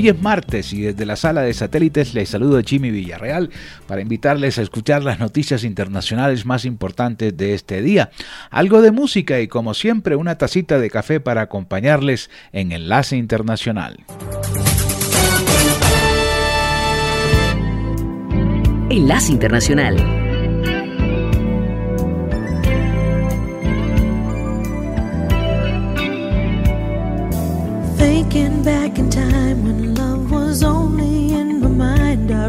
Hoy es martes y desde la sala de satélites les saludo Jimmy Villarreal para invitarles a escuchar las noticias internacionales más importantes de este día. Algo de música y como siempre una tacita de café para acompañarles en Enlace Internacional. Enlace Internacional. Thinking back in time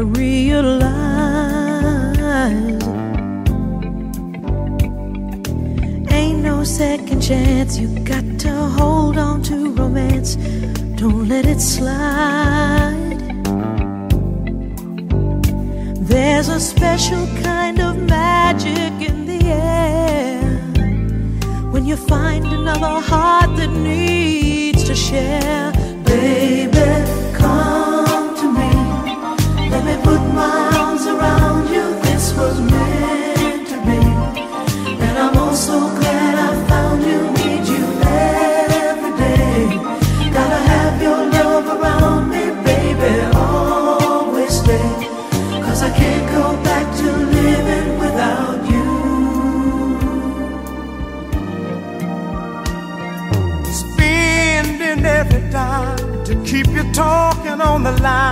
I ain't no second chance. You got to hold on to romance, don't let it slide. There's a special kind of magic in the air when you find another heart that needs to share. Baby. Let me put my arms around you. This was meant to be. And I'm also glad I found you. Need you every day. Gotta have your love around me, baby. Always stay. Cause I can't go back to living without you. spending every dime to keep you talking on the line.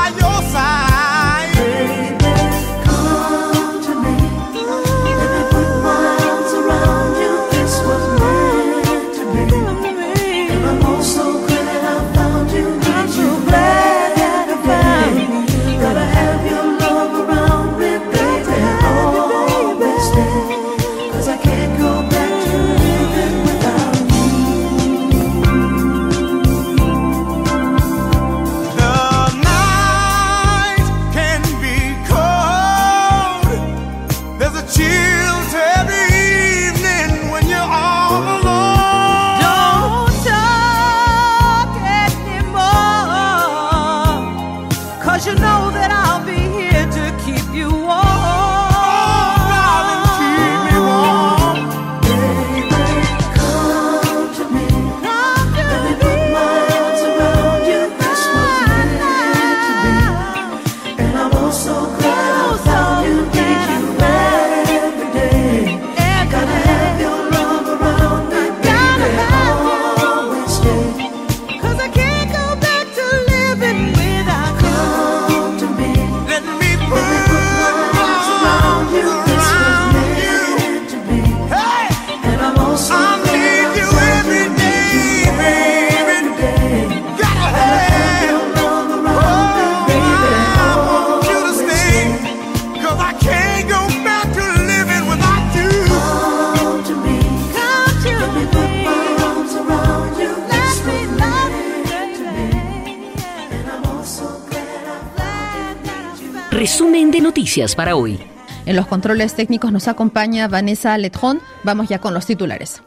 noticias para hoy. En los controles técnicos nos acompaña Vanessa Letrón. Vamos ya con los titulares.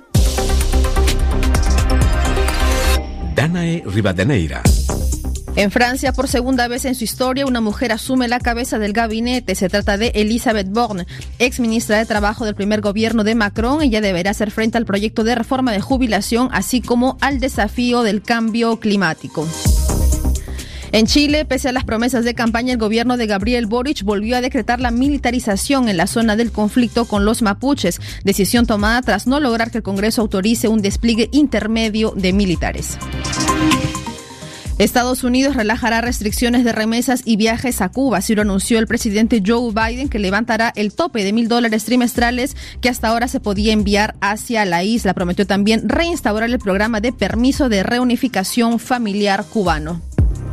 Danae Rivadeneira. En Francia, por segunda vez en su historia, una mujer asume la cabeza del gabinete. Se trata de Elisabeth Borne, ex ministra de Trabajo del primer gobierno de Macron. Ella deberá hacer frente al proyecto de reforma de jubilación, así como al desafío del cambio climático. En Chile, pese a las promesas de campaña, el gobierno de Gabriel Boric volvió a decretar la militarización en la zona del conflicto con los mapuches, decisión tomada tras no lograr que el Congreso autorice un despliegue intermedio de militares. Estados Unidos relajará restricciones de remesas y viajes a Cuba, así lo anunció el presidente Joe Biden, que levantará el tope de mil dólares trimestrales que hasta ahora se podía enviar hacia la isla. Prometió también reinstaurar el programa de permiso de reunificación familiar cubano.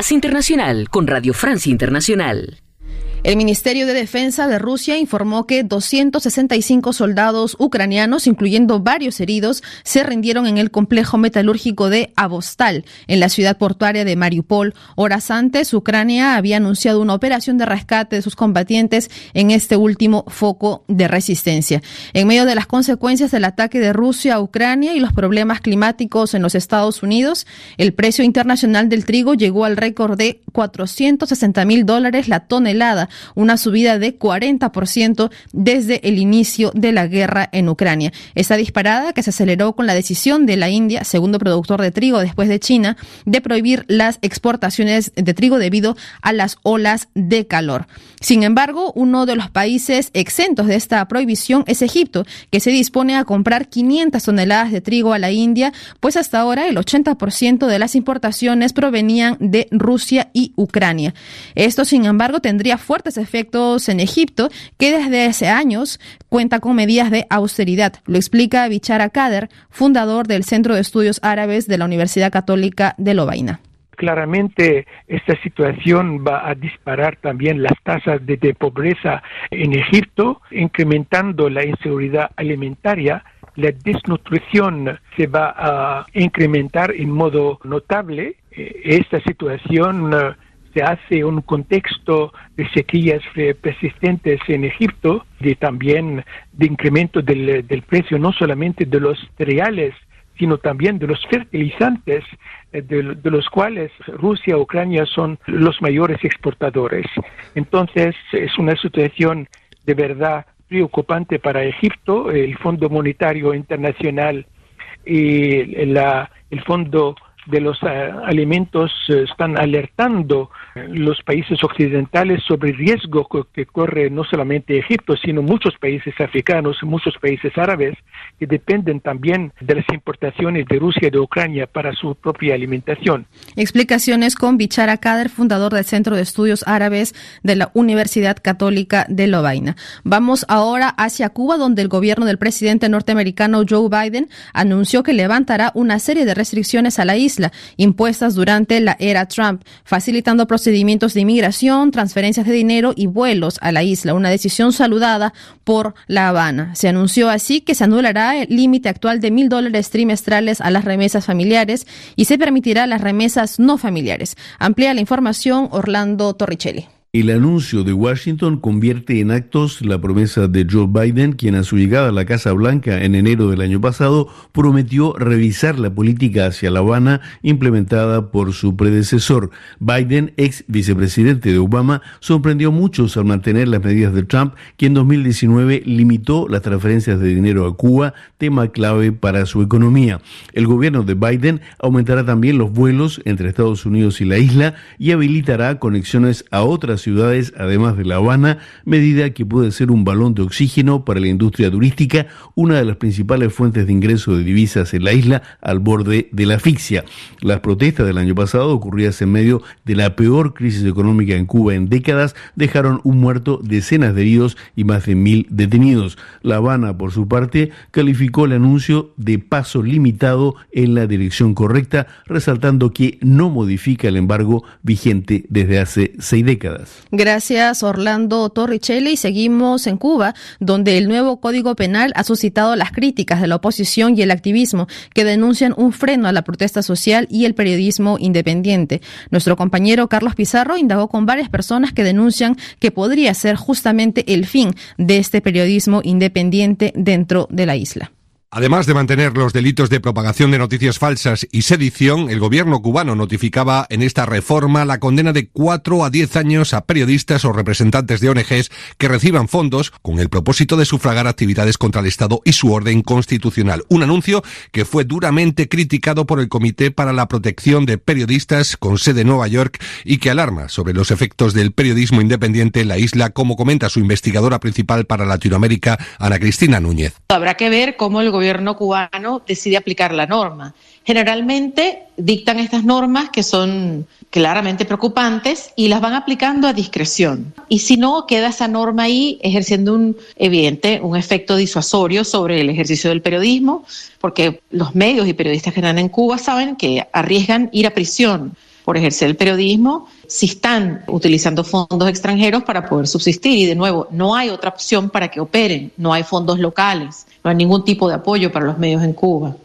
Enlace Internacional con Radio Francia Internacional. El Ministerio de Defensa de Rusia informó que 265 soldados ucranianos, incluyendo varios heridos, se rindieron en el complejo metalúrgico de Avostal, en la ciudad portuaria de Mariupol. Horas antes, Ucrania había anunciado una operación de rescate de sus combatientes en este último foco de resistencia. En medio de las consecuencias del ataque de Rusia a Ucrania y los problemas climáticos en los Estados Unidos, el precio internacional del trigo llegó al récord de 460 mil dólares la tonelada una subida de 40% desde el inicio de la guerra en Ucrania. Esta disparada que se aceleró con la decisión de la India, segundo productor de trigo después de China, de prohibir las exportaciones de trigo debido a las olas de calor. Sin embargo, uno de los países exentos de esta prohibición es Egipto, que se dispone a comprar 500 toneladas de trigo a la India, pues hasta ahora el 80% de las importaciones provenían de Rusia y Ucrania. Esto, sin embargo, tendría fuerte efectos en Egipto, que desde hace años cuenta con medidas de austeridad. Lo explica Bichara Kader, fundador del Centro de Estudios Árabes de la Universidad Católica de Lovaina claramente esta situación va a disparar también las tasas de, pobreza en Egipto, incrementando la inseguridad alimentaria. La desnutrición se va a incrementar en modo notable. Eh, esta situación se hace un contexto de sequías persistentes en Egipto, de también de incremento del, precio no solamente de los cereales, sino también de los fertilizantes, eh, de, de, los cuales Rusia y Ucrania son los mayores exportadores. Entonces, es una situación de verdad preocupante para Egipto. El Fondo Monetario Internacional y la, el Fondo de los eh, alimentos eh, están alertando los países occidentales sobre el riesgo que corre no solamente Egipto, sino muchos países africanos, muchos países árabes, que dependen también de las importaciones de Rusia y de Ucrania para su propia alimentación. Explicaciones con Bichara Kader, fundador del Centro de Estudios Árabes de la Universidad Católica de Lovaina. Vamos ahora hacia Cuba, donde el gobierno del presidente norteamericano Joe Biden anunció que levantará una serie de restricciones a la isla impuestas durante la era Trump, facilitando procedimientos de inmigración, transferencias de dinero y vuelos a la isla, una decisión saludada por La Habana. Se anunció así que se anulará el límite actual de mil dólares trimestrales a las remesas familiares y se permitirá las remesas no familiares. Amplía la información Orlando Torricelli. El anuncio de Washington convierte en actos la promesa de Joe Biden, quien a su llegada a la Casa Blanca en enero del año pasado prometió revisar la política hacia La Habana implementada por su predecesor. Biden, ex vicepresidente de Obama, sorprendió a muchos al mantener las medidas de Trump, que en 2019 limitó las transferencias de dinero a Cuba, tema clave para su economía. El gobierno de Biden aumentará también los vuelos entre Estados Unidos y la isla y habilitará conexiones a otras ciudades, además de La Habana, medida que puede ser un balón de oxígeno para la industria turística, una de las principales fuentes de ingreso de divisas en la isla, al borde de la asfixia. Las protestas del año pasado, ocurridas en medio de la peor crisis económica en Cuba en décadas, dejaron un muerto, decenas de heridos y más de mil detenidos. La Habana, por su parte, calificó el anuncio de paso limitado en la dirección correcta, resaltando que no modifica el embargo vigente desde hace seis décadas. Gracias, Orlando Torricelli. Seguimos en Cuba, donde el nuevo Código Penal ha suscitado las críticas de la oposición y el activismo, que denuncian un freno a la protesta social y el periodismo independiente. Nuestro compañero Carlos Pizarro indagó con varias personas que denuncian que podría ser justamente el fin de este periodismo independiente dentro de la isla. Además de mantener los delitos de propagación de noticias falsas y sedición, el gobierno cubano notificaba en esta reforma la condena de cuatro a diez años a periodistas o representantes de ONGs que reciban fondos con el propósito de sufragar actividades contra el Estado y su orden constitucional. Un anuncio que fue duramente criticado por el Comité para la Protección de Periodistas con sede en Nueva York y que alarma sobre los efectos del periodismo independiente en la isla, como comenta su investigadora principal para Latinoamérica, Ana Cristina Núñez. Habrá que ver cómo el gobierno cubano decide aplicar la norma. Generalmente dictan estas normas que son claramente preocupantes y las van aplicando a discreción. Y si no, queda esa norma ahí ejerciendo un evidente, un efecto disuasorio sobre el ejercicio del periodismo, porque los medios y periodistas que están en Cuba saben que arriesgan ir a prisión por ejercer el periodismo si están utilizando fondos extranjeros para poder subsistir. Y de nuevo, no hay otra opción para que operen, no hay fondos locales, no hay ningún tipo de apoyo para los medios en Cuba.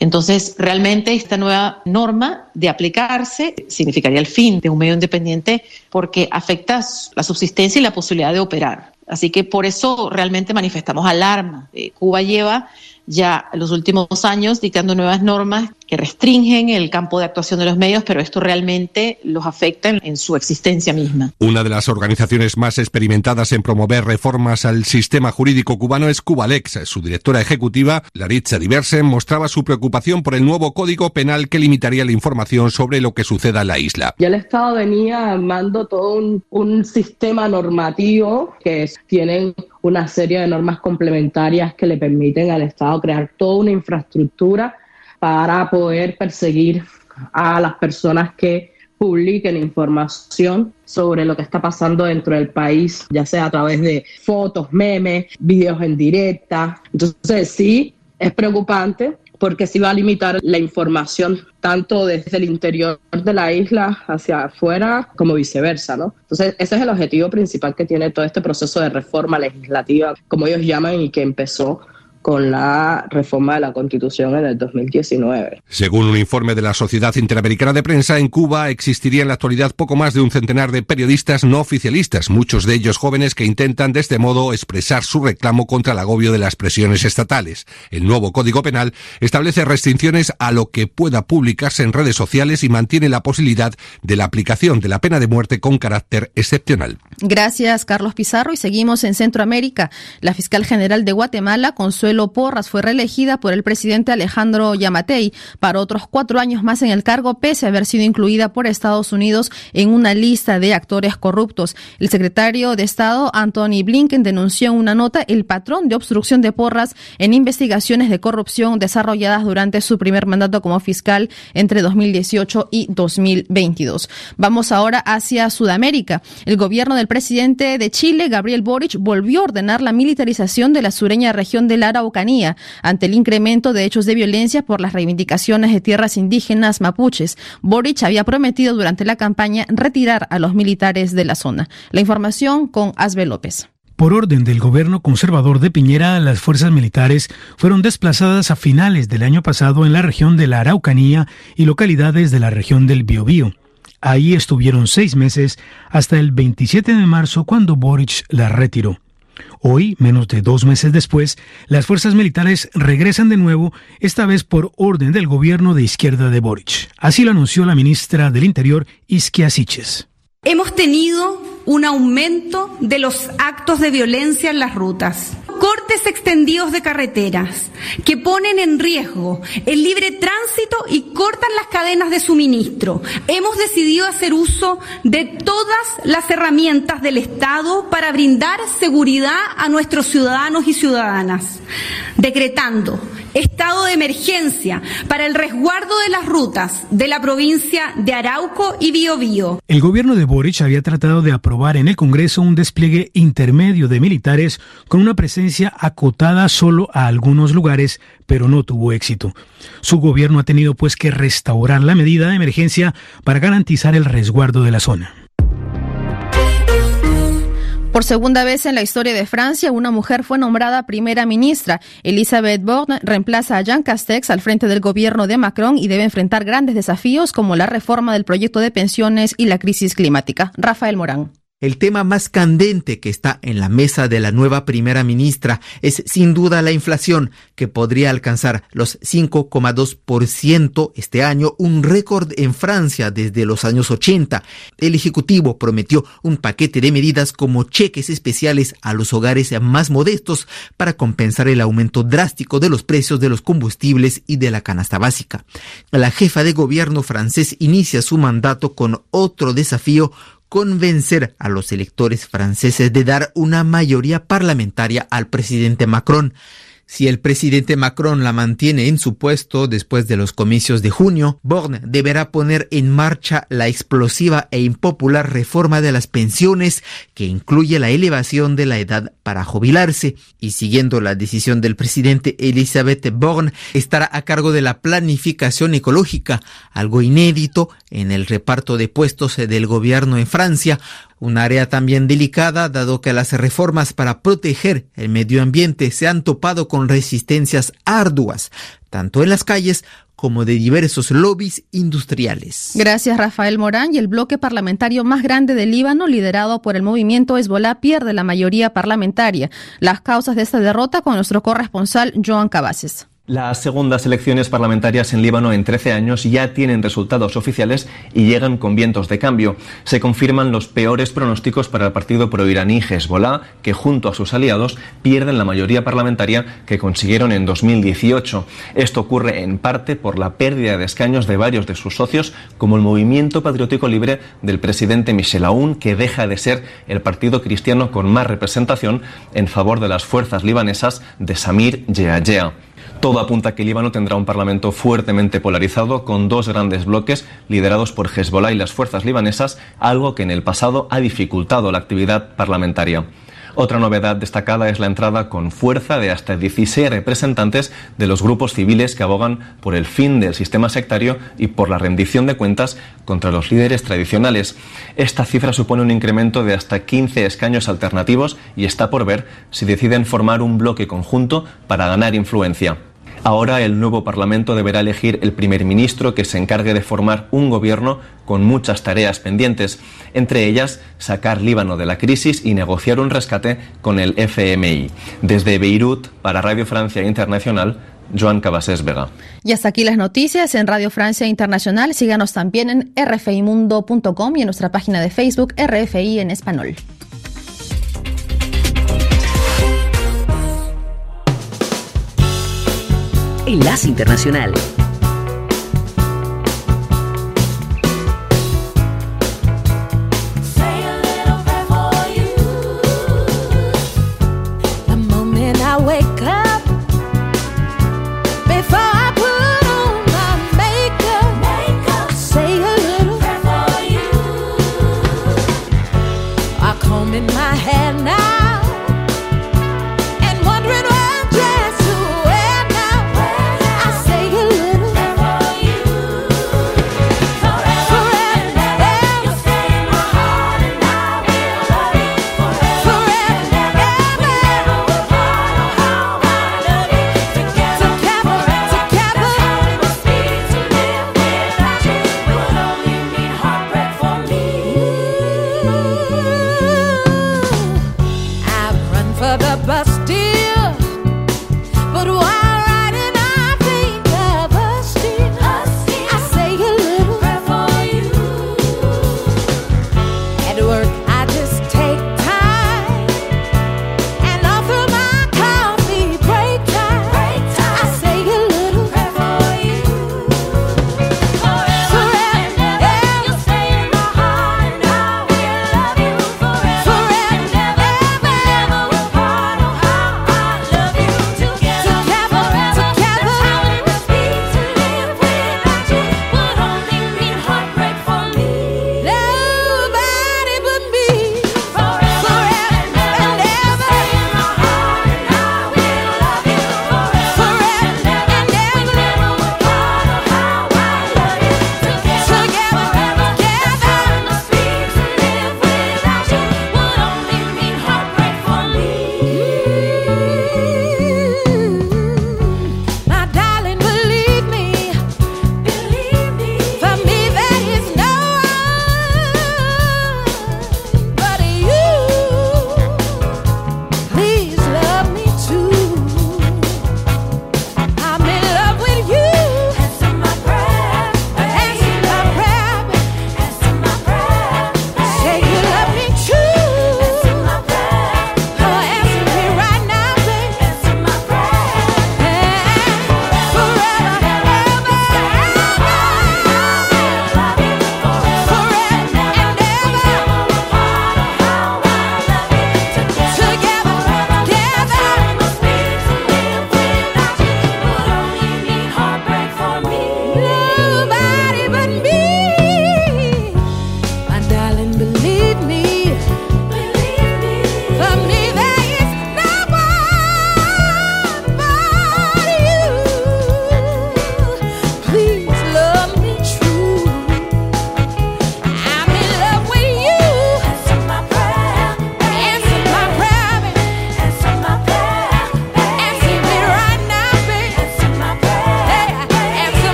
Entonces, realmente esta nueva norma de aplicarse significaría el fin de un medio independiente porque afecta la subsistencia y la posibilidad de operar. Así que por eso realmente manifestamos alarma. Eh, Cuba lleva ya en los últimos años dictando nuevas normas que restringen el campo de actuación de los medios, pero esto realmente los afecta en, su existencia misma. Una de las organizaciones más experimentadas en promover reformas al sistema jurídico cubano es Cubalex. Su directora ejecutiva, Laritza Diversen, mostraba su preocupación por el nuevo código penal que limitaría la información sobre lo que suceda en la isla. Ya el Estado venía armando todo un, un sistema normativo que tienen una serie de normas complementarias que le permiten al Estado crear toda una infraestructura para poder perseguir a las personas que publiquen información sobre lo que está pasando dentro del país, ya sea a través de fotos, memes, videos en directa. Entonces sí, es preocupante porque sí va a limitar la información tanto desde el interior de la isla hacia afuera como viceversa, ¿no? Entonces, ese es el objetivo principal que tiene todo este proceso de reforma legislativa, como ellos llaman, y que empezó con la reforma de la Constitución en el 2019. Según un informe de la Sociedad Interamericana de Prensa, en Cuba existiría en la actualidad poco más de un centenar de periodistas no oficialistas, muchos de ellos jóvenes que intentan de este modo expresar su reclamo contra el agobio de las presiones estatales. El nuevo Código Penal establece restricciones a lo que pueda publicarse en redes sociales y mantiene la posibilidad de la aplicación de la pena de muerte con carácter excepcional. Gracias, Carlos Pizarro. Y seguimos en Centroamérica. La fiscal general de Guatemala, Consuelo Porras fue reelegida por el presidente Alejandro Yamatei para otros cuatro años más en el cargo, pese a haber sido incluida por Estados Unidos en una lista de actores corruptos. El secretario de Estado, Anthony Blinken, denunció en una nota el patrón de obstrucción de Porras en investigaciones de corrupción desarrolladas durante su primer mandato como fiscal entre 2018 y 2022. Vamos ahora hacia Sudamérica. El gobierno del presidente de Chile, Gabriel Boric, volvió a ordenar la militarización de la sureña región del Araucanía ante el incremento de hechos de violencia por las reivindicaciones de tierras indígenas mapuches. Boric había prometido durante la campaña retirar a los militares de la zona. La información con Asbe López. Por orden del gobierno conservador de Piñera, las fuerzas militares fueron desplazadas a finales del año pasado en la región de la Araucanía y localidades de la región del Biobío. Ahí estuvieron seis meses hasta el 27 de marzo cuando Boric las retiró. Hoy, menos de dos meses después, las fuerzas militares regresan de nuevo, esta vez por orden del gobierno de izquierda de Boric. Así lo anunció la ministra del Interior, Isquia Siches. Hemos tenido un aumento de los actos de violencia en las rutas cortes extendidos de carreteras que ponen en riesgo el libre tránsito y cortan las cadenas de suministro. Hemos decidido hacer uso de todas las herramientas del Estado para brindar seguridad a nuestros ciudadanos y ciudadanas, decretando estado de emergencia para el resguardo de las rutas de la provincia de Arauco y Biobío. El gobierno de Boric había tratado de aprobar en el Congreso un despliegue intermedio de militares con una presencia acotada solo a algunos lugares, pero no tuvo éxito. Su gobierno ha tenido pues que restaurar la medida de emergencia para garantizar el resguardo de la zona. Por segunda vez en la historia de Francia, una mujer fue nombrada primera ministra. Elisabeth Borne reemplaza a Jean Castex al frente del gobierno de Macron y debe enfrentar grandes desafíos como la reforma del proyecto de pensiones y la crisis climática. Rafael Morán. El tema más candente que está en la mesa de la nueva primera ministra es sin duda la inflación, que podría alcanzar los 5,2% este año, un récord en Francia desde los años 80. El Ejecutivo prometió un paquete de medidas como cheques especiales a los hogares más modestos para compensar el aumento drástico de los precios de los combustibles y de la canasta básica. La jefa de gobierno francés inicia su mandato con otro desafío convencer a los electores franceses de dar una mayoría parlamentaria al presidente Macron. Si el presidente Macron la mantiene en su puesto después de los comicios de junio, Borne deberá poner en marcha la explosiva e impopular reforma de las pensiones que incluye la elevación de la edad para jubilarse. Y siguiendo la decisión del presidente Elisabeth Borne estará a cargo de la planificación ecológica, algo inédito en el reparto de puestos del gobierno en Francia, un área también delicada dado que las reformas para proteger el medio ambiente se han topado con resistencias arduas, tanto en las calles como de diversos lobbies industriales. Gracias, Rafael Morán. Y el bloque parlamentario más grande del Líbano, liderado por el movimiento Hezbollah, pierde la mayoría parlamentaria. Las causas de esta derrota con nuestro corresponsal Joan Cabases. Las segundas elecciones parlamentarias en Líbano en 13 años ya tienen resultados oficiales y llegan con vientos de cambio. Se confirman los peores pronósticos para el partido proiraní Hezbollah, que junto a sus aliados pierden la mayoría parlamentaria que consiguieron en 2018. Esto ocurre en parte por la pérdida de escaños de varios de sus socios, como el Movimiento Patriótico Libre del presidente Michel Aoun, que deja de ser el partido cristiano con más representación en favor de las fuerzas libanesas de Samir Yeayea. Todo apunta a que Líbano tendrá un parlamento fuertemente polarizado con dos grandes bloques liderados por Hezbollah y las fuerzas libanesas, algo que en el pasado ha dificultado la actividad parlamentaria. Otra novedad destacada es la entrada con fuerza de hasta 16 representantes de los grupos civiles que abogan por el fin del sistema sectario y por la rendición de cuentas contra los líderes tradicionales. Esta cifra supone un incremento de hasta 15 escaños alternativos y está por ver si deciden formar un bloque conjunto para ganar influencia. Ahora el nuevo Parlamento deberá elegir el primer ministro que se encargue de formar un gobierno con muchas tareas pendientes, entre ellas sacar Líbano de la crisis y negociar un rescate con el FMI. Desde Beirut, para Radio Francia Internacional, Joan Cabasés Vega. Y hasta aquí las noticias en Radio Francia Internacional. Síganos también en rfimundo.com y en nuestra página de Facebook RFI en español. Enlace Internacional.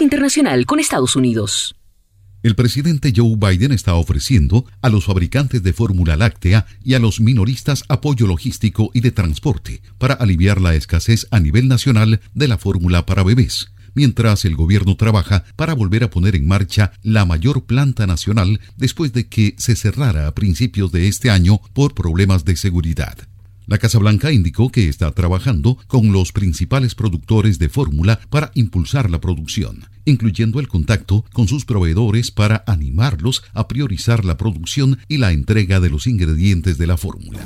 Internacional con Estados Unidos. El presidente Joe Biden está ofreciendo a los fabricantes de fórmula láctea y a los minoristas apoyo logístico y de transporte para aliviar la escasez a nivel nacional de la fórmula para bebés mientras el gobierno trabaja para volver a poner en marcha la mayor planta nacional después de que se cerrara a principios de este año por problemas de seguridad. La Casa Blanca indicó que está trabajando con los principales productores de fórmula para impulsar la producción, incluyendo el contacto con sus proveedores para animarlos a priorizar la producción y la entrega de los ingredientes de la fórmula.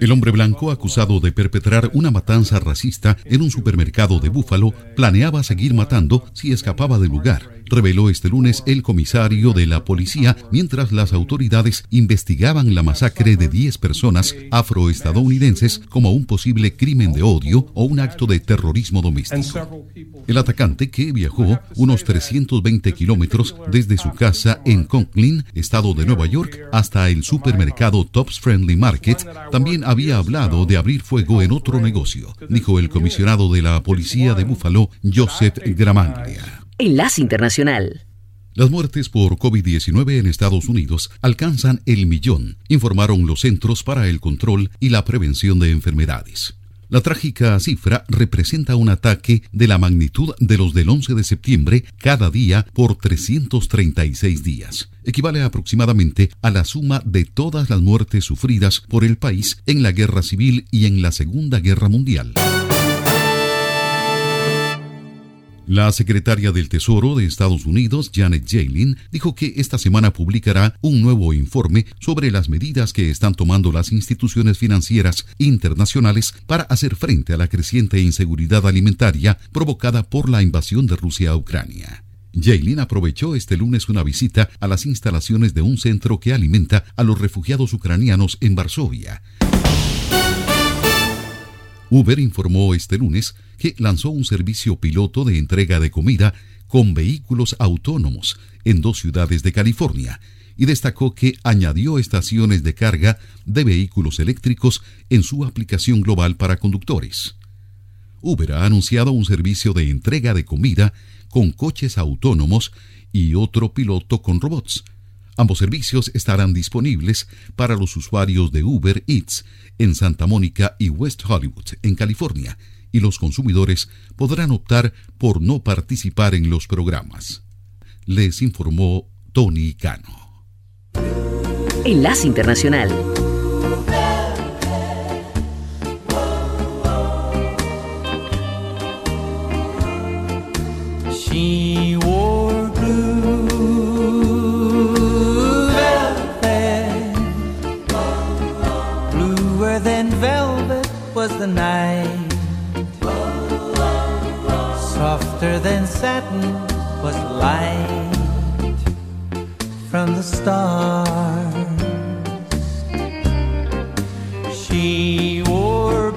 El hombre blanco acusado de perpetrar una matanza racista en un supermercado de Búfalo planeaba seguir matando si escapaba del lugar reveló este lunes el comisario de la policía mientras las autoridades investigaban la masacre de 10 personas afroestadounidenses como un posible crimen de odio o un acto de terrorismo doméstico. El atacante, que viajó unos 320 kilómetros desde su casa en Conklin, estado de Nueva York, hasta el supermercado Tops Friendly Market, también había hablado de abrir fuego en otro negocio, dijo el comisionado de la policía de Buffalo, Joseph Gramaglia. Enlace Internacional. Las muertes por COVID-19 en Estados Unidos alcanzan el millón, informaron los Centros para el Control y la Prevención de Enfermedades. La trágica cifra representa un ataque de la magnitud de los del 11 de septiembre cada día por 336 días. Equivale aproximadamente a la suma de todas las muertes sufridas por el país en la Guerra Civil y en la Segunda Guerra Mundial. La secretaria del Tesoro de Estados Unidos, Janet Yellen, dijo que esta semana publicará un nuevo informe sobre las medidas que están tomando las instituciones financieras internacionales para hacer frente a la creciente inseguridad alimentaria provocada por la invasión de Rusia a Ucrania. Jaylin aprovechó este lunes una visita a las instalaciones de un centro que alimenta a los refugiados ucranianos en Varsovia. Uber informó este lunes que lanzó un servicio piloto de entrega de comida con vehículos autónomos en dos ciudades de California y destacó que añadió estaciones de carga de vehículos eléctricos en su aplicación global para conductores. Uber ha anunciado un servicio de entrega de comida con coches autónomos y otro piloto con robots. Ambos servicios estarán disponibles para los usuarios de Uber Eats en Santa Mónica y West Hollywood, en California, y los consumidores podrán optar por no participar en los programas. Les informó Tony Cano. Enlace Internacional. She wore bluer than velvet was the night. Softer than satin was the light from the stars. She wore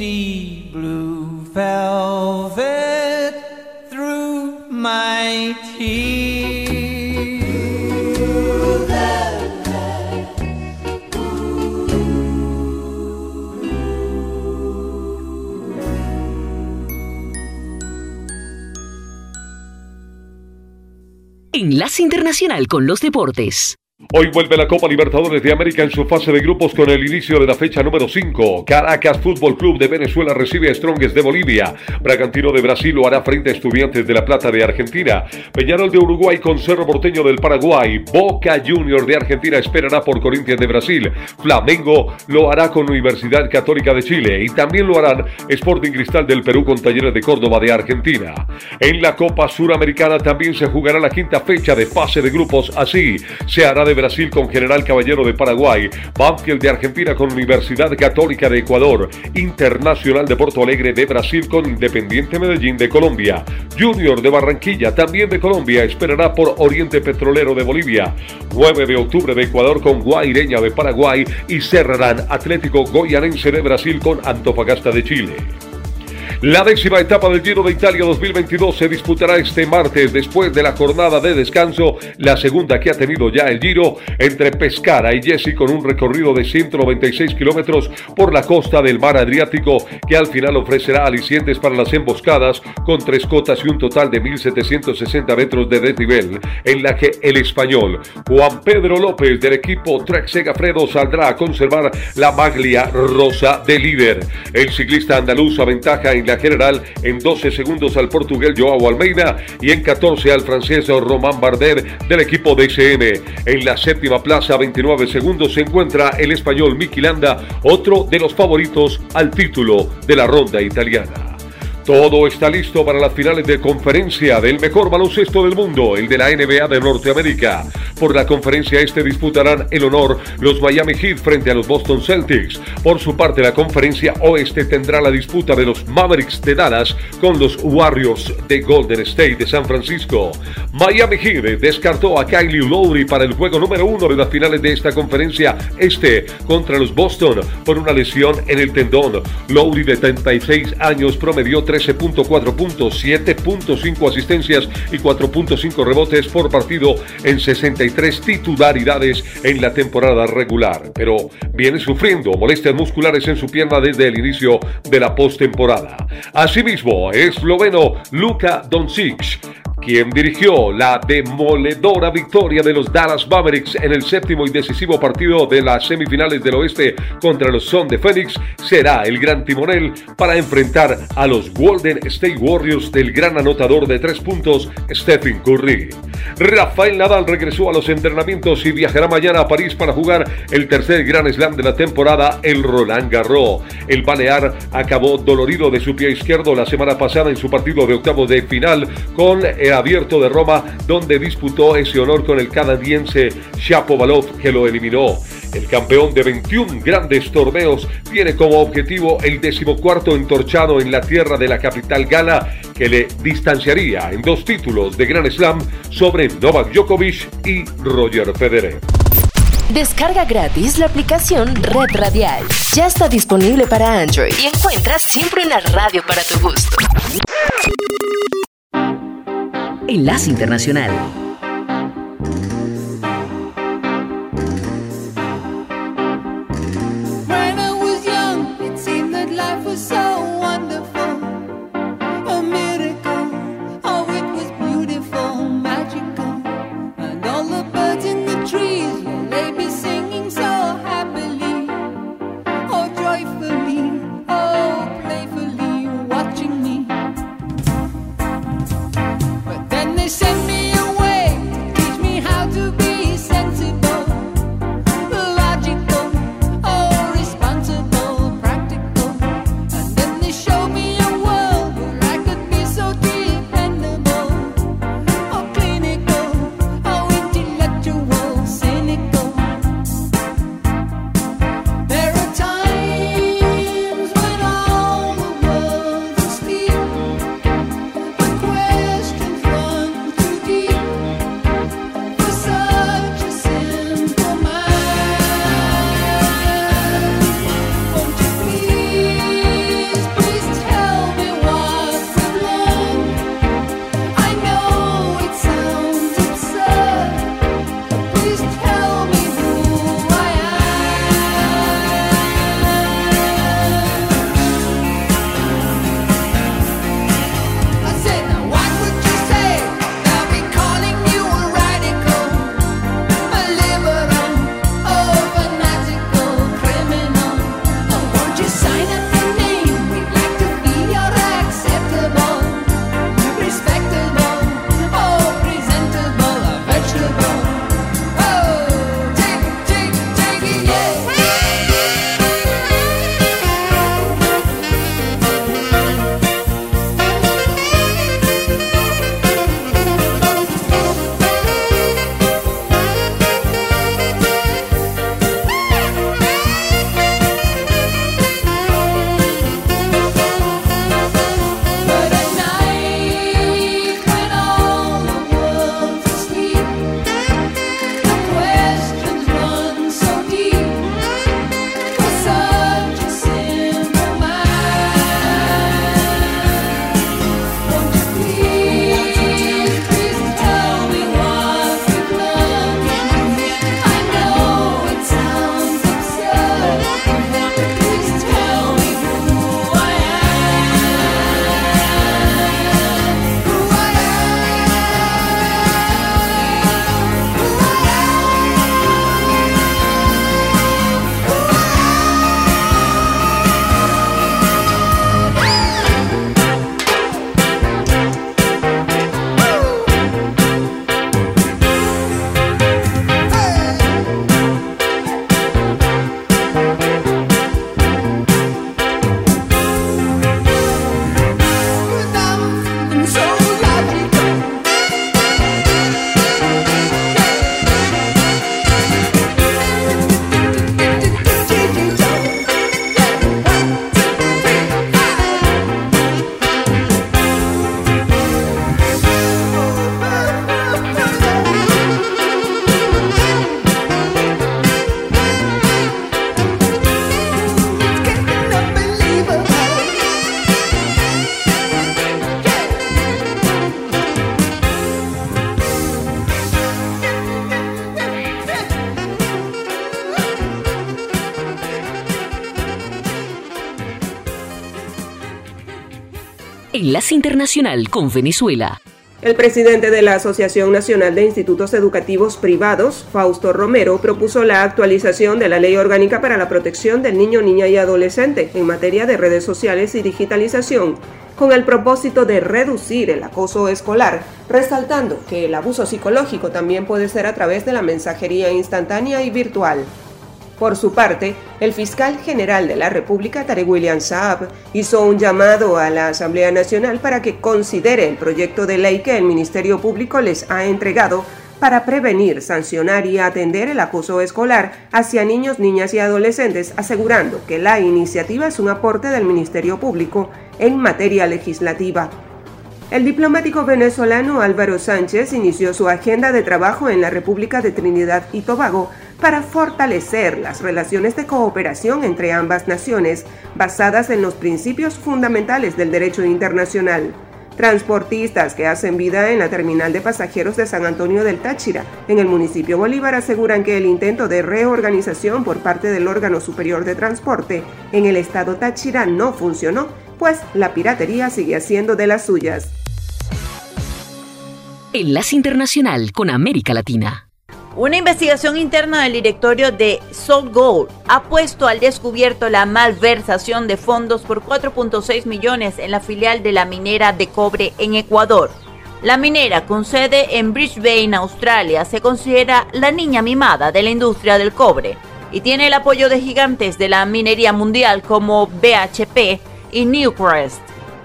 see blue velvet through my Enlace Internacional con los Deportes. Hoy vuelve la Copa Libertadores de América en su fase de grupos con el inicio de la fecha número 5. Caracas Fútbol Club de Venezuela recibe a Strongest de Bolivia. Bragantino de Brasil lo hará frente a Estudiantes de La Plata de Argentina. Peñarol de Uruguay con Cerro Porteño del Paraguay. Boca Junior de Argentina esperará por Corinthians de Brasil. Flamengo lo hará con Universidad Católica de Chile. Y también lo harán Sporting Cristal del Perú con Talleres de Córdoba de Argentina. En la Copa Suramericana también se jugará la quinta fecha de fase de grupos. Así se hará de Brasil con General Caballero de Paraguay, Banfield de Argentina con Universidad Católica de Ecuador, Internacional de Porto Alegre de Brasil con Independiente Medellín de Colombia, Junior de Barranquilla también de Colombia esperará por Oriente Petrolero de Bolivia, 9 de octubre de Ecuador con Guaireña de Paraguay y cerrarán Atlético Goyanense de Brasil con Antofagasta de Chile. La décima etapa del Giro de Italia 2022 se disputará este martes después de la jornada de descanso, la segunda que ha tenido ya el Giro entre Pescara y Jesi con un recorrido de 196 kilómetros por la costa del mar Adriático que al final ofrecerá alicientes para las emboscadas con tres cotas y un total de 1760 metros de desnivel en la que el español Juan Pedro López del equipo Trek Segafredo saldrá a conservar la maglia rosa de líder. El ciclista andaluz aventaja en la general en 12 segundos al portugués Joao Almeida y en 14 al francés Román Bardet del equipo DSM. En la séptima plaza, 29 segundos, se encuentra el español Miki Landa, otro de los favoritos al título de la ronda italiana. Todo está listo para las finales de conferencia del mejor baloncesto del mundo, el de la NBA de Norteamérica. Por la conferencia este disputarán el honor los Miami Heat frente a los Boston Celtics. Por su parte, la conferencia oeste tendrá la disputa de los Mavericks de Dallas con los Warriors de Golden State de San Francisco. Miami Heat descartó a Kylie Lowry para el juego número uno de las finales de esta conferencia este contra los Boston por una lesión en el tendón. Lowry de 36 años promedió 13.4 puntos, 7.5 asistencias y 4.5 rebotes por partido en 63 titularidades en la temporada regular, pero viene sufriendo molestias musculares en su pierna desde el inicio de la postemporada. Asimismo, esloveno Luka Doncic quien dirigió la demoledora victoria de los Dallas Mavericks en el séptimo y decisivo partido de las semifinales del oeste contra los Son de Phoenix, será el gran timonel para enfrentar a los Golden State Warriors del gran anotador de tres puntos, Stephen Curry. Rafael Nadal regresó a los entrenamientos y viajará mañana a París para jugar el tercer Gran Slam de la temporada, el Roland Garros. El Balear acabó dolorido de su pie izquierdo la semana pasada en su partido de octavo de final con el Abierto de Roma, donde disputó ese honor con el canadiense Shapovalov, que lo eliminó. El campeón de 21 grandes torneos tiene como objetivo el decimocuarto entorchado en la tierra de la capital gala, que le distanciaría en dos títulos de Grand Slam sobre Novak Djokovic y Roger Federer. Descarga gratis la aplicación Red Radial. Ya está disponible para Android y encuentras siempre una radio para tu gusto. Enlace Internacional. Enlace Internacional con Venezuela. El presidente de la Asociación Nacional de Institutos Educativos Privados, Fausto Romero, propuso la actualización de la Ley Orgánica para la Protección del Niño, Niña y Adolescente en materia de redes sociales y digitalización, con el propósito de reducir el acoso escolar, resaltando que el abuso psicológico también puede ser a través de la mensajería instantánea y virtual. Por su parte, el fiscal general de la República, Tarek William Saab, hizo un llamado a la Asamblea Nacional para que considere el proyecto de ley que el Ministerio Público les ha entregado para prevenir, sancionar y atender el acoso escolar hacia niños, niñas y adolescentes, asegurando que la iniciativa es un aporte del Ministerio Público en materia legislativa. El diplomático venezolano Álvaro Sánchez inició su agenda de trabajo en la República de Trinidad y Tobago para fortalecer las relaciones de cooperación entre ambas naciones basadas en los principios fundamentales del derecho internacional. Transportistas que hacen vida en la terminal de pasajeros de San Antonio del Táchira, en el municipio Bolívar, aseguran que el intento de reorganización por parte del órgano superior de transporte en el estado Táchira no funcionó, pues la piratería sigue haciendo de las suyas. Enlace Internacional con América Latina. Una investigación interna del directorio de Sol Gold ha puesto al descubierto la malversación de fondos por 4.6 millones en la filial de la minera de cobre en Ecuador. La minera, con sede en Brisbane, Australia, se considera la niña mimada de la industria del cobre y tiene el apoyo de gigantes de la minería mundial como BHP y Newcrest.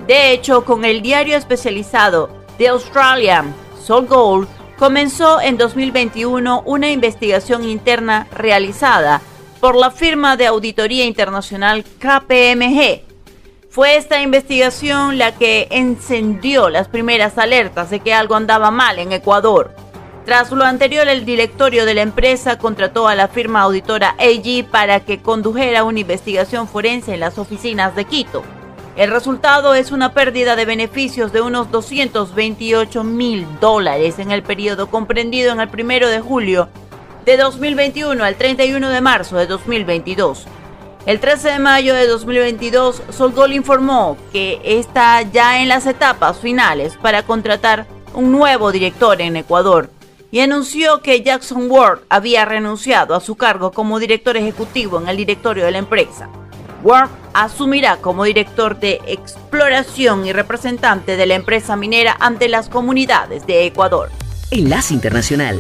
De hecho, con el diario especializado The Australian Sol Gold, comenzó en 2021 una investigación interna realizada por la firma de auditoría internacional KPMG. Fue esta investigación la que encendió las primeras alertas de que algo andaba mal en Ecuador. Tras lo anterior, el directorio de la empresa contrató a la firma auditora AG para que condujera una investigación forense en las oficinas de Quito. El resultado es una pérdida de beneficios de unos 228 mil dólares en el periodo comprendido en el 1 de julio de 2021 al 31 de marzo de 2022. El 13 de mayo de 2022, Solgol informó que está ya en las etapas finales para contratar un nuevo director en Ecuador y anunció que Jackson Ward había renunciado a su cargo como director ejecutivo en el directorio de la empresa. Ward asumirá como director de exploración y representante de la empresa minera ante las comunidades de Ecuador. Enlace Internacional.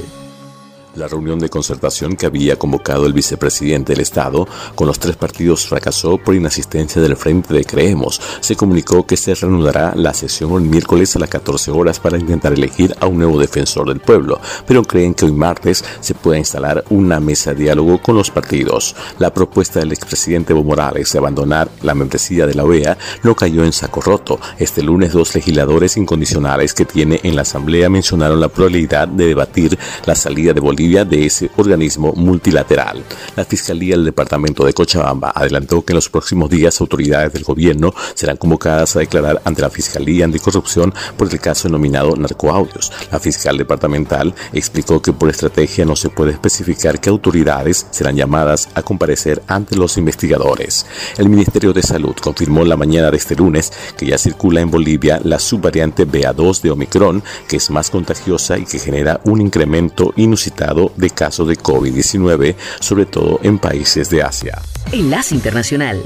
La reunión de concertación que había convocado el vicepresidente del Estado con los tres partidos fracasó por inasistencia del Frente de Creemos. Se comunicó que se reanudará la sesión el miércoles a las 14 horas para intentar elegir a un nuevo defensor del pueblo, pero creen que hoy martes se pueda instalar una mesa de diálogo con los partidos. La propuesta del expresidente Evo Morales de abandonar la membresía de la OEA no cayó en saco roto. Este lunes dos legisladores incondicionales que tiene en la Asamblea mencionaron la probabilidad de debatir la salida de Bolivia de ese organismo multilateral. La Fiscalía del Departamento de Cochabamba adelantó que en los próximos días autoridades del gobierno serán convocadas a declarar ante la Fiscalía Anticorrupción por el caso denominado narcoaudios. La fiscal departamental explicó que por estrategia no se puede especificar qué autoridades serán llamadas a comparecer ante los investigadores. El Ministerio de Salud confirmó la mañana de este lunes que ya circula en Bolivia la subvariante BA2 de Omicron, que es más contagiosa y que genera un incremento inusitado de casos de COVID-19, sobre todo en países de Asia. Enlace Internacional.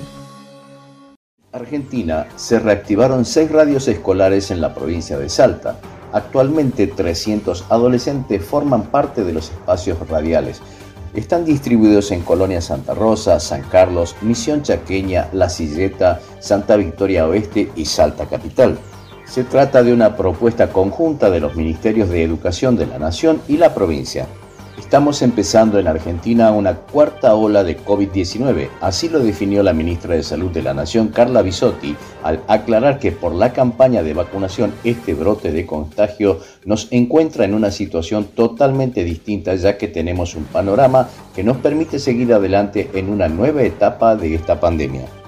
Argentina se reactivaron seis radios escolares en la provincia de Salta. Actualmente 300 adolescentes forman parte de los espacios radiales. Están distribuidos en Colonia Santa Rosa, San Carlos, Misión Chaqueña, La Silleta, Santa Victoria Oeste y Salta Capital. Se trata de una propuesta conjunta de los Ministerios de Educación de la Nación y la provincia. Estamos empezando en Argentina una cuarta ola de COVID-19, así lo definió la ministra de Salud de la Nación, Carla Bisotti, al aclarar que por la campaña de vacunación este brote de contagio nos encuentra en una situación totalmente distinta ya que tenemos un panorama que nos permite seguir adelante en una nueva etapa de esta pandemia.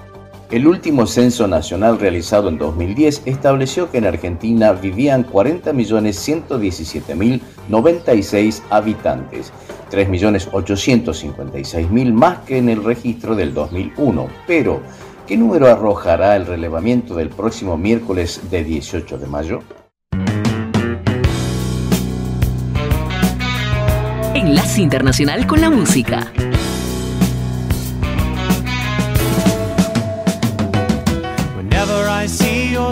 El último censo nacional realizado en 2010 estableció que en Argentina vivían 40.117.096 habitantes, 3.856.000 más que en el registro del 2001, pero ¿Qué número arrojará el relevamiento del próximo miércoles de 18 de mayo? Enlace Internacional con la Música.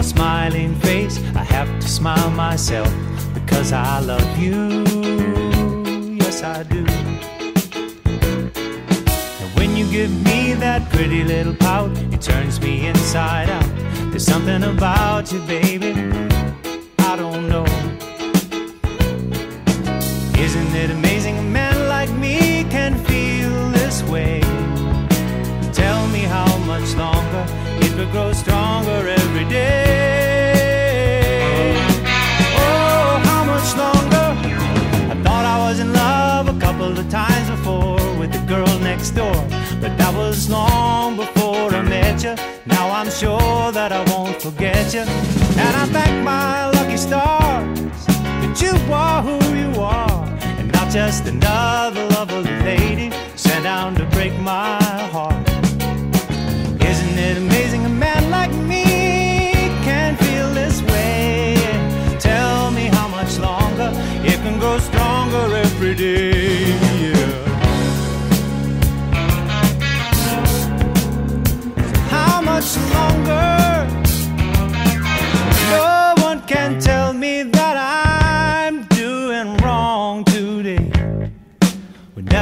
Smiling face, I have to smile myself because I love you. Yes, I do. And when you give me that pretty little pout, it turns me inside out. There's something about you, baby. I don't know. Isn't it amazing a man like me can feel this way? Tell me how much longer it will grow stronger every day. Before with the girl next door, but that was long before I met you. Now I'm sure that I won't forget you, and I thank my lucky stars that you are who you are. And not just another lovely lady. Sent down to break my heart. Isn't it amazing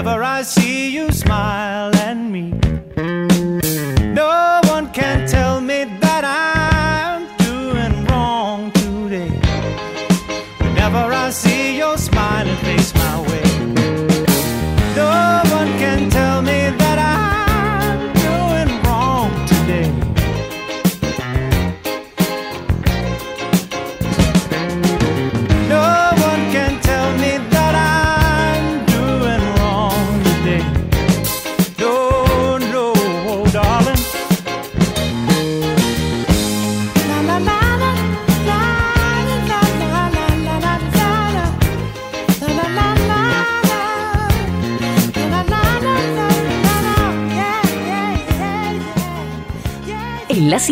Whenever I see you smile at me, no one can tell me that I'm doing wrong today. Whenever I see your smiling face my way,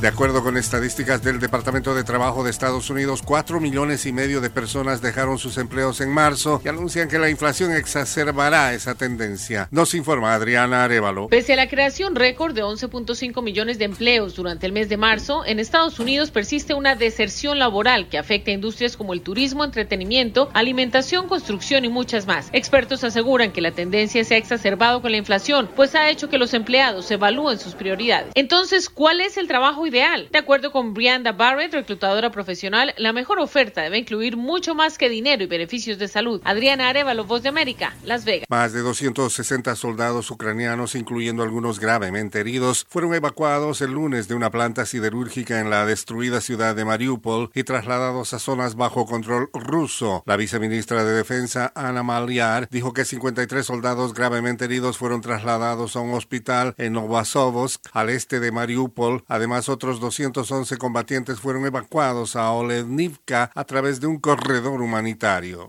De acuerdo con estadísticas del Departamento de Trabajo de Estados Unidos, 4 millones y medio de personas dejaron sus empleos en marzo y anuncian que la inflación exacerbará esa tendencia. Nos informa Adriana Arevalo. Pese a la creación récord de 11.5 millones de empleos durante el mes de marzo, en Estados Unidos persiste una deserción laboral que afecta a industrias como el turismo, entretenimiento, alimentación, construcción y muchas más. Expertos aseguran que la tendencia se ha exacerbado con la inflación, pues ha hecho que los empleados evalúen sus prioridades. Entonces, ¿cuál es el trabajo ideal? De acuerdo con Brianda Barrett, reclutadora profesional, la mejor oferta debe incluir mucho más que dinero y beneficios de salud. Adriana Arevalo, Voz de América, Las Vegas. Más de 260 soldados ucranianos, incluyendo algunos gravemente heridos, fueron evacuados el lunes de una planta siderúrgica en la destruida ciudad de Mariupol y trasladados a zonas bajo control ruso. La viceministra de Defensa, Ana Maliar, dijo que 53 soldados gravemente heridos fueron trasladados a un hospital en Novasovsk, al este de Mariupol. Además, otros 211 combatientes fueron evacuados a Olenivka a través de un corredor humanitario.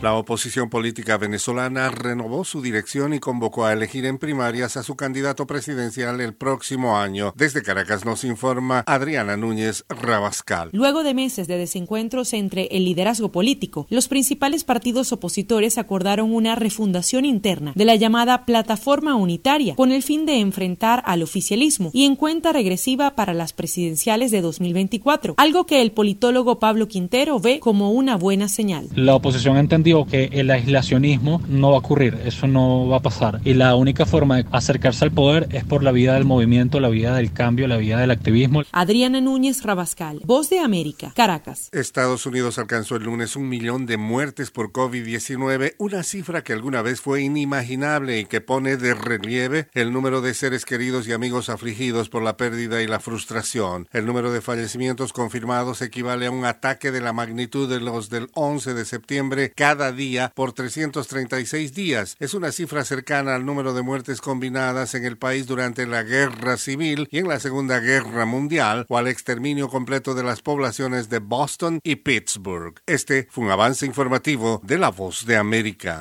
La oposición política venezolana renovó su dirección y convocó a elegir en primarias a su candidato presidencial el próximo año. Desde Caracas nos informa Adriana Núñez Rabascal. Luego de meses de desencuentros entre el liderazgo político, los principales partidos opositores acordaron una refundación interna de la llamada Plataforma Unitaria con el fin de enfrentar al oficialismo y en cuenta regresiva para las presidenciales de 2024, algo que el politólogo Pablo Quintero ve como una buena señal. La oposición entendió entendió que el aislacionismo no va a ocurrir, eso no va a pasar. Y la única forma de acercarse al poder es por la vía del movimiento, la vía del cambio, la vía del activismo. Adriana Núñez Rabascal, Voz de América, Caracas. Estados Unidos alcanzó el lunes un millón de muertes por COVID-19, una cifra que alguna vez fue inimaginable y que pone de relieve el número de seres queridos y amigos afligidos por la pérdida y la frustración. El número de fallecimientos confirmados equivale a un ataque de la magnitud de los del 11 de septiembre cada día por 336 días. Es una cifra cercana al número de muertes combinadas en el país durante la guerra civil y en la Segunda Guerra Mundial o al exterminio completo de las poblaciones de Boston y Pittsburgh. Este fue un avance informativo de La Voz de América.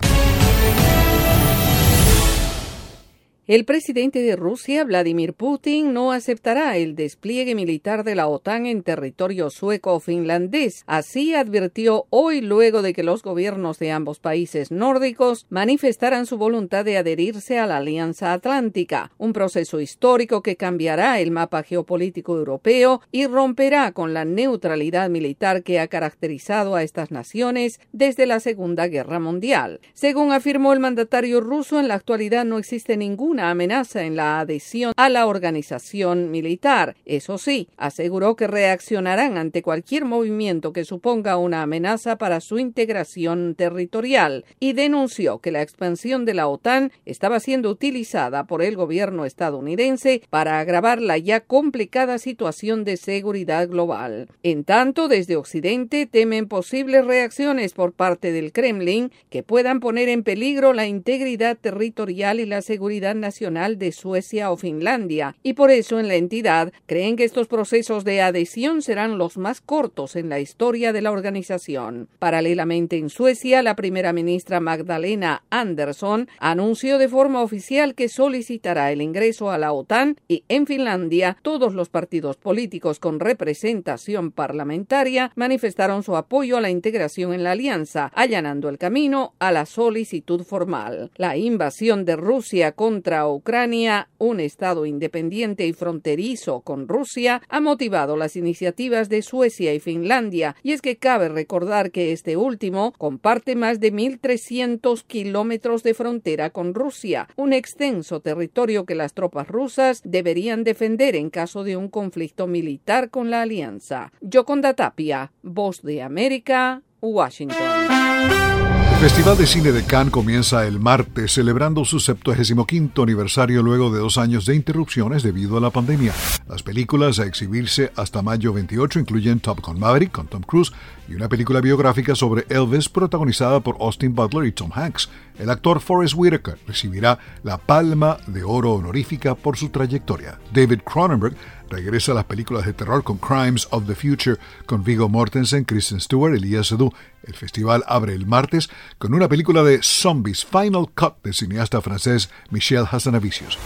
El presidente de Rusia, Vladimir Putin, no aceptará el despliegue militar de la OTAN en territorio sueco-finlandés. Así advirtió hoy luego de que los gobiernos de ambos países nórdicos manifestaran su voluntad de adherirse a la Alianza Atlántica, un proceso histórico que cambiará el mapa geopolítico europeo y romperá con la neutralidad militar que ha caracterizado a estas naciones desde la Segunda Guerra Mundial. Según afirmó el mandatario ruso, en la actualidad no existe ninguna amenaza en la adhesión a la organización militar. Eso sí, aseguró que reaccionarán ante cualquier movimiento que suponga una amenaza para su integración territorial y denunció que la expansión de la OTAN estaba siendo utilizada por el gobierno estadounidense para agravar la ya complicada situación de seguridad global. En tanto, desde Occidente temen posibles reacciones por parte del Kremlin que puedan poner en peligro la integridad territorial y la seguridad nacional nacional de Suecia o Finlandia, y por eso en la entidad creen que estos procesos de adhesión serán los más cortos en la historia de la organización. Paralelamente en Suecia, la primera ministra Magdalena Andersson anunció de forma oficial que solicitará el ingreso a la OTAN y en Finlandia todos los partidos políticos con representación parlamentaria manifestaron su apoyo a la integración en la alianza, allanando el camino a la solicitud formal. La invasión de Rusia contra Ucrania, un Estado independiente y fronterizo con Rusia, ha motivado las iniciativas de Suecia y Finlandia, y es que cabe recordar que este último comparte más de 1.300 kilómetros de frontera con Rusia, un extenso territorio que las tropas rusas deberían defender en caso de un conflicto militar con la alianza. Yoconda Tapia, Voz de América, Washington. Festival de Cine de Cannes comienza el martes, celebrando su 75 aniversario luego de dos años de interrupciones debido a la pandemia. Las películas a exhibirse hasta mayo 28 incluyen Top Gun Maverick con Tom Cruise y una película biográfica sobre Elvis protagonizada por Austin Butler y Tom Hanks. El actor Forrest Whitaker recibirá la Palma de Oro honorífica por su trayectoria. David Cronenberg regresa a las películas de terror con Crimes of the Future con Viggo Mortensen, Kristen Stewart Elia Seydoux. El festival abre el martes con una película de zombies, Final Cut, del cineasta francés Michel Hassanavicius.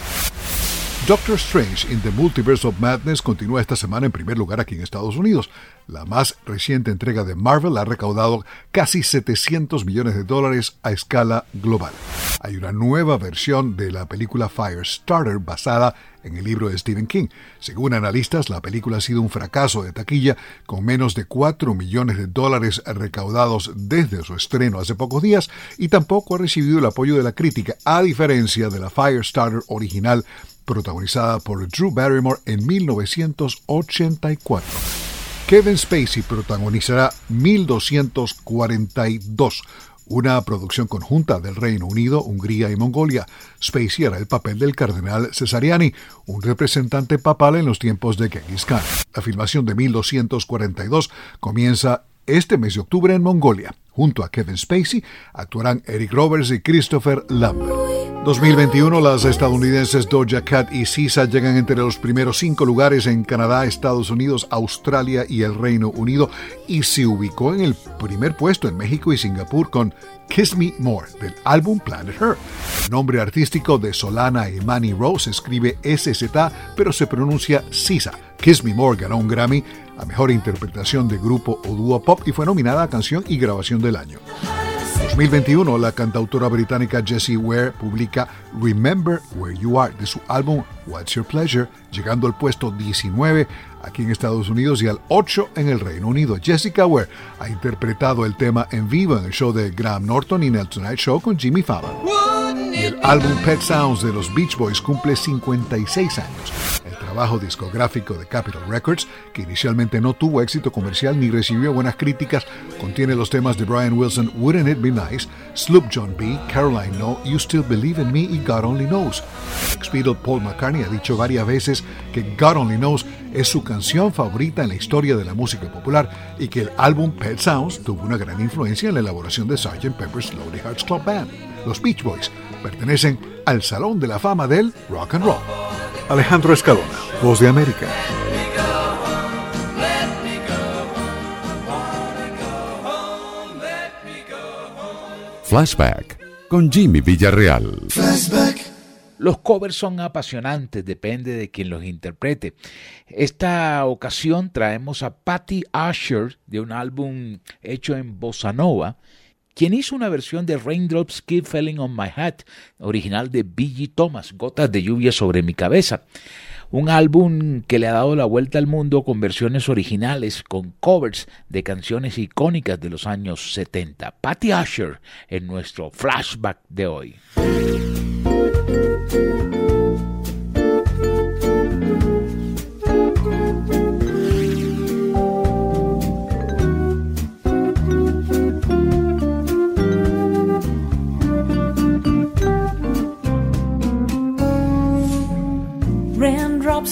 Doctor Strange in the Multiverse of Madness continúa esta semana en primer lugar aquí en Estados Unidos. La más reciente entrega de Marvel ha recaudado casi 700 millones de dólares a escala global. Hay una nueva versión de la película Firestarter basada en el libro de Stephen King. Según analistas, la película ha sido un fracaso de taquilla con menos de 4 millones de dólares recaudados desde su estreno hace pocos días y tampoco ha recibido el apoyo de la crítica, a diferencia de la Firestarter original protagonizada por Drew Barrymore en 1984. Kevin Spacey protagonizará 1242, una producción conjunta del Reino Unido, Hungría y Mongolia. Spacey hará el papel del cardenal Cesariani, un representante papal en los tiempos de Genghis Khan. La filmación de 1242 comienza este mes de octubre en Mongolia. Junto a Kevin Spacey actuarán Eric Roberts y Christopher Lambert. 2021, las estadounidenses Doja Cat y Sisa llegan entre los primeros cinco lugares en Canadá, Estados Unidos, Australia y el Reino Unido y se ubicó en el primer puesto en México y Singapur con Kiss Me More del álbum Planet Her. El nombre artístico de Solana y Manny Rose escribe SZ pero se pronuncia Sisa. Kiss Me More ganó un Grammy a Mejor Interpretación de Grupo o Dúo Pop y fue nominada a Canción y Grabación del Año. 2021, la cantautora británica Jessie Ware publica Remember Where You Are de su álbum What's Your Pleasure, llegando al puesto 19 aquí en Estados Unidos y al 8 en el Reino Unido. Jessica Ware ha interpretado el tema en vivo en el show de Graham Norton y en el Tonight Show con Jimmy Fallon. El álbum Pet Sounds de los Beach Boys cumple 56 años trabajo discográfico de Capitol Records, que inicialmente no tuvo éxito comercial ni recibió buenas críticas, contiene los temas de Brian Wilson, Wouldn't It Be Nice, Sloop John B., Caroline No, You Still Believe in Me y God Only Knows. ex Paul McCartney ha dicho varias veces que God Only Knows es su canción favorita en la historia de la música popular y que el álbum Pet Sounds tuvo una gran influencia en la elaboración de Sgt. Pepper's Lonely Hearts Club Band. Los Beach Boys pertenecen al Salón de la Fama del Rock and Roll. Alejandro Escalona, Voz de América. Flashback con Jimmy Villarreal. Los covers son apasionantes, depende de quien los interprete. Esta ocasión traemos a Patty Asher de un álbum hecho en bossa nova quien hizo una versión de Raindrops Keep Falling on My Hat, original de B.G. Thomas, Gotas de lluvia sobre mi cabeza. Un álbum que le ha dado la vuelta al mundo con versiones originales, con covers de canciones icónicas de los años 70. Patty Asher en nuestro flashback de hoy.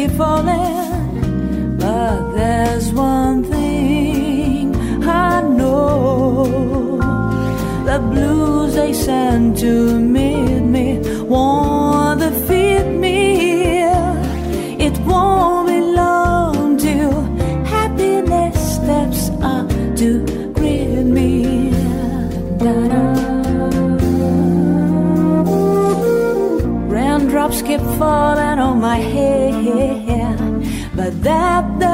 keep falling. But there's one thing I know the blues they send to meet me won't defeat me. It won't be long till happiness steps up to greet me. Raindrops keep falling on my head,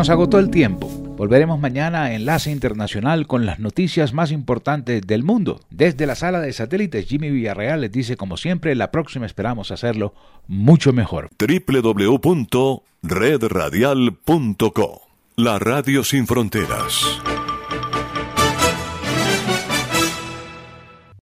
Nos agotó el tiempo. Volveremos mañana a Enlace Internacional con las noticias más importantes del mundo. Desde la sala de satélites, Jimmy Villarreal les dice como siempre, la próxima esperamos hacerlo mucho mejor. www.redradial.co La Radio Sin Fronteras.